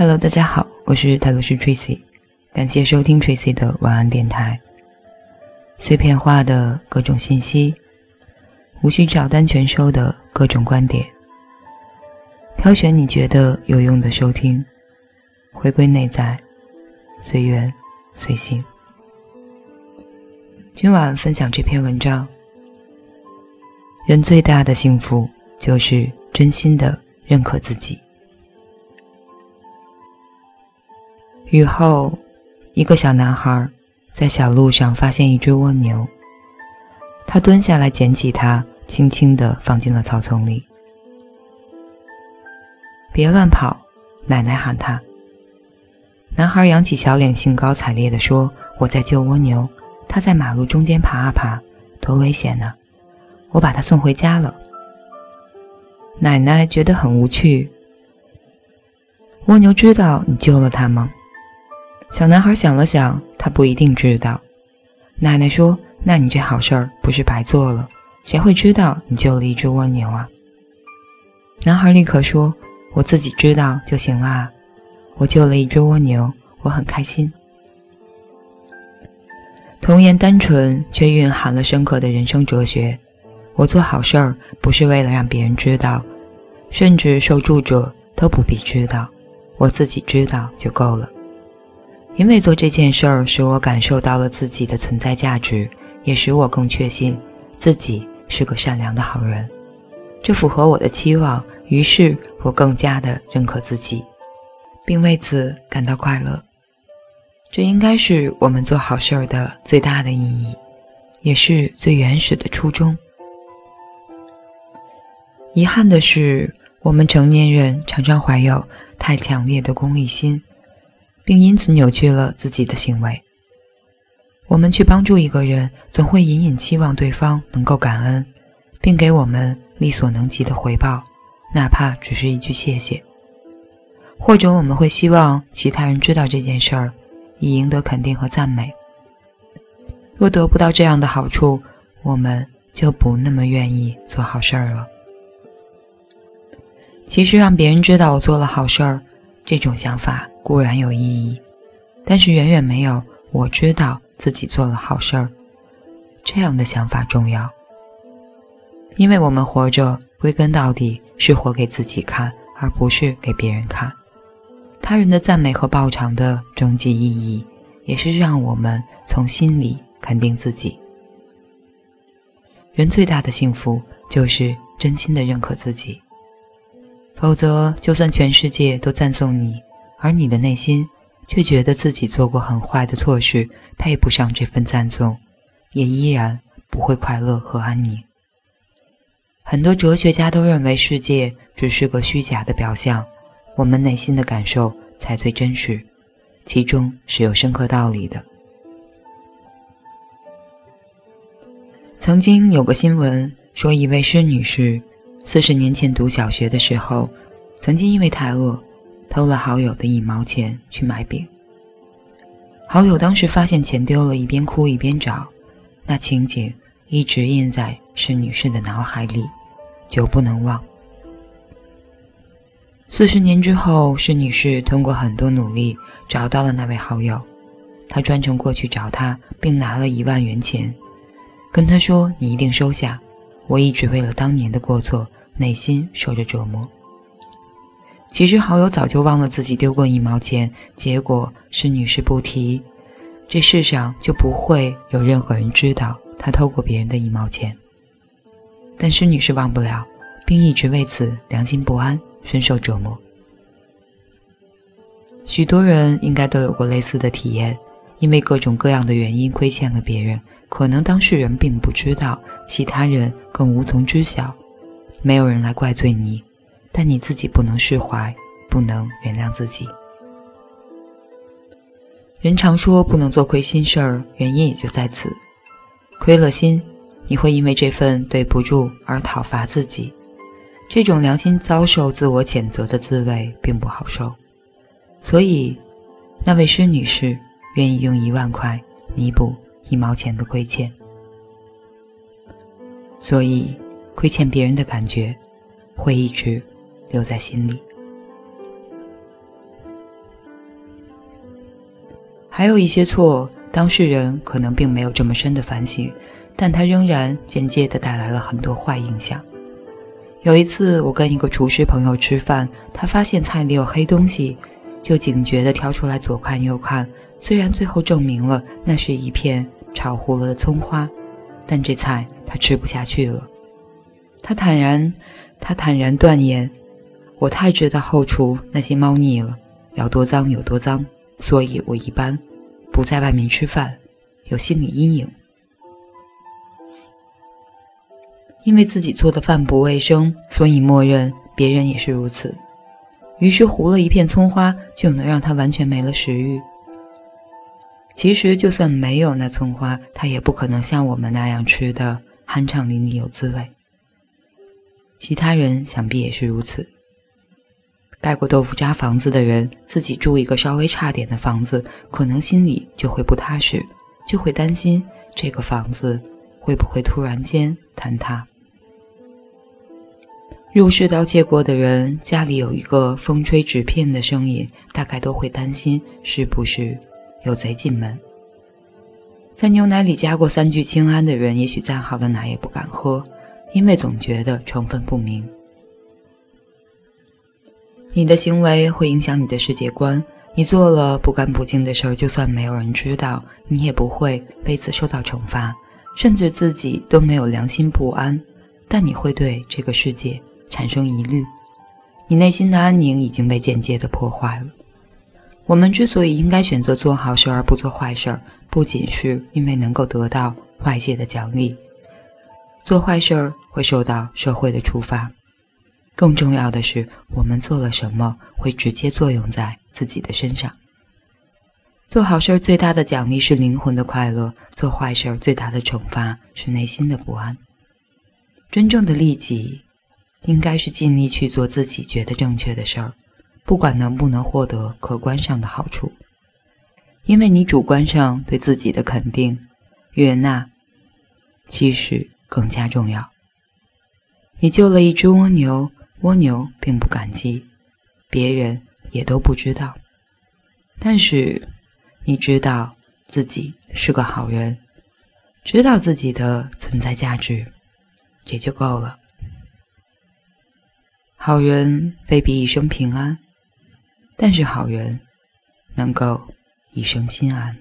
Hello，大家好，我是泰罗斯 Tracy，感谢收听 Tracy 的晚安电台。碎片化的各种信息，无需照单全收的各种观点，挑选你觉得有用的收听，回归内在，随缘随性。今晚分享这篇文章：人最大的幸福就是真心的认可自己。雨后，一个小男孩在小路上发现一只蜗牛。他蹲下来捡起它，轻轻地放进了草丛里。别乱跑！奶奶喊他。男孩扬起小脸，兴高采烈地说：“我在救蜗牛，它在马路中间爬啊爬，多危险呢！我把它送回家了。”奶奶觉得很无趣。蜗牛知道你救了它吗？小男孩想了想，他不一定知道。奶奶说：“那你这好事儿不是白做了？谁会知道你救了一只蜗牛啊？”男孩立刻说：“我自己知道就行啦。我救了一只蜗牛，我很开心。”童言单纯，却蕴含了深刻的人生哲学。我做好事儿不是为了让别人知道，甚至受助者都不必知道，我自己知道就够了。因为做这件事儿，使我感受到了自己的存在价值，也使我更确信自己是个善良的好人。这符合我的期望，于是我更加的认可自己，并为此感到快乐。这应该是我们做好事儿的最大的意义，也是最原始的初衷。遗憾的是，我们成年人常常怀有太强烈的功利心。并因此扭曲了自己的行为。我们去帮助一个人，总会隐隐期望对方能够感恩，并给我们力所能及的回报，哪怕只是一句谢谢。或者我们会希望其他人知道这件事儿，以赢得肯定和赞美。若得不到这样的好处，我们就不那么愿意做好事儿了。其实让别人知道我做了好事儿，这种想法。固然有意义，但是远远没有我知道自己做了好事儿这样的想法重要。因为我们活着，归根到底是活给自己看，而不是给别人看。他人的赞美和报偿的终极意义，也是让我们从心里肯定自己。人最大的幸福，就是真心的认可自己。否则，就算全世界都赞颂你。而你的内心却觉得自己做过很坏的错事，配不上这份赞颂，也依然不会快乐和安宁。很多哲学家都认为世界只是个虚假的表象，我们内心的感受才最真实，其中是有深刻道理的。曾经有个新闻说，一位施女士四十年前读小学的时候，曾经因为太饿。偷了好友的一毛钱去买饼。好友当时发现钱丢了，一边哭一边找，那情景一直印在施女士的脑海里，久不能忘。四十年之后，施女士通过很多努力找到了那位好友，她专程过去找他，并拿了一万元钱，跟他说：“你一定收下，我一直为了当年的过错，内心受着折磨。”其实好友早就忘了自己丢过一毛钱，结果是女士不提，这世上就不会有任何人知道他偷过别人的一毛钱。但是女士忘不了，并一直为此良心不安，深受折磨。许多人应该都有过类似的体验，因为各种各样的原因亏欠了别人，可能当事人并不知道，其他人更无从知晓，没有人来怪罪你。但你自己不能释怀，不能原谅自己。人常说不能做亏心事儿，原因也就在此。亏了心，你会因为这份对不住而讨伐自己，这种良心遭受自我谴责的滋味并不好受。所以，那位施女士愿意用一万块弥补一毛钱的亏欠。所以，亏欠别人的感觉会一直。留在心里。还有一些错，当事人可能并没有这么深的反省，但他仍然间接的带来了很多坏影响。有一次，我跟一个厨师朋友吃饭，他发现菜里有黑东西，就警觉的挑出来左看右看。虽然最后证明了那是一片炒糊了的葱花，但这菜他吃不下去了。他坦然，他坦然断言：“我太知道后厨那些猫腻了，要多脏有多脏，所以我一般不在外面吃饭，有心理阴影。因为自己做的饭不卫生，所以默认别人也是如此。于是糊了一片葱花，就能让他完全没了食欲。”其实，就算没有那葱花，它也不可能像我们那样吃的酣畅淋漓有滋味。其他人想必也是如此。盖过豆腐渣房子的人，自己住一个稍微差点的房子，可能心里就会不踏实，就会担心这个房子会不会突然间坍塌。入室盗窃过的人，家里有一个风吹纸片的声音，大概都会担心是不是。有贼进门，在牛奶里加过三聚氰胺的人，也许再好的奶也不敢喝，因为总觉得成分不明。你的行为会影响你的世界观，你做了不干不净的事儿，就算没有人知道，你也不会为此受到惩罚，甚至自己都没有良心不安，但你会对这个世界产生疑虑，你内心的安宁已经被间接的破坏了。我们之所以应该选择做好事而不做坏事，不仅是因为能够得到外界的奖励，做坏事会受到社会的处罚，更重要的是，我们做了什么会直接作用在自己的身上。做好事最大的奖励是灵魂的快乐，做坏事最大的惩罚是内心的不安。真正的利己，应该是尽力去做自己觉得正确的事儿。不管能不能获得客观上的好处，因为你主观上对自己的肯定、悦纳，其实更加重要。你救了一只蜗牛，蜗牛并不感激，别人也都不知道，但是你知道自己是个好人，知道自己的存在价值，也就够了。好人未必一生平安。但是好人能够一生心安。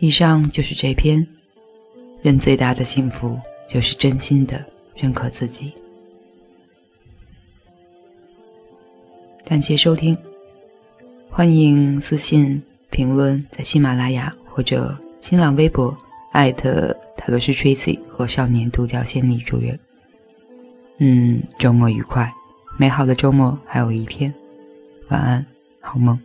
以上就是这篇。人最大的幸福就是真心的认可自己。感谢收听，欢迎私信评论在喜马拉雅或者新浪微博艾特泰罗斯 Tracy 和少年独角仙女主人。嗯，周末愉快，美好的周末还有一天，晚安，好梦。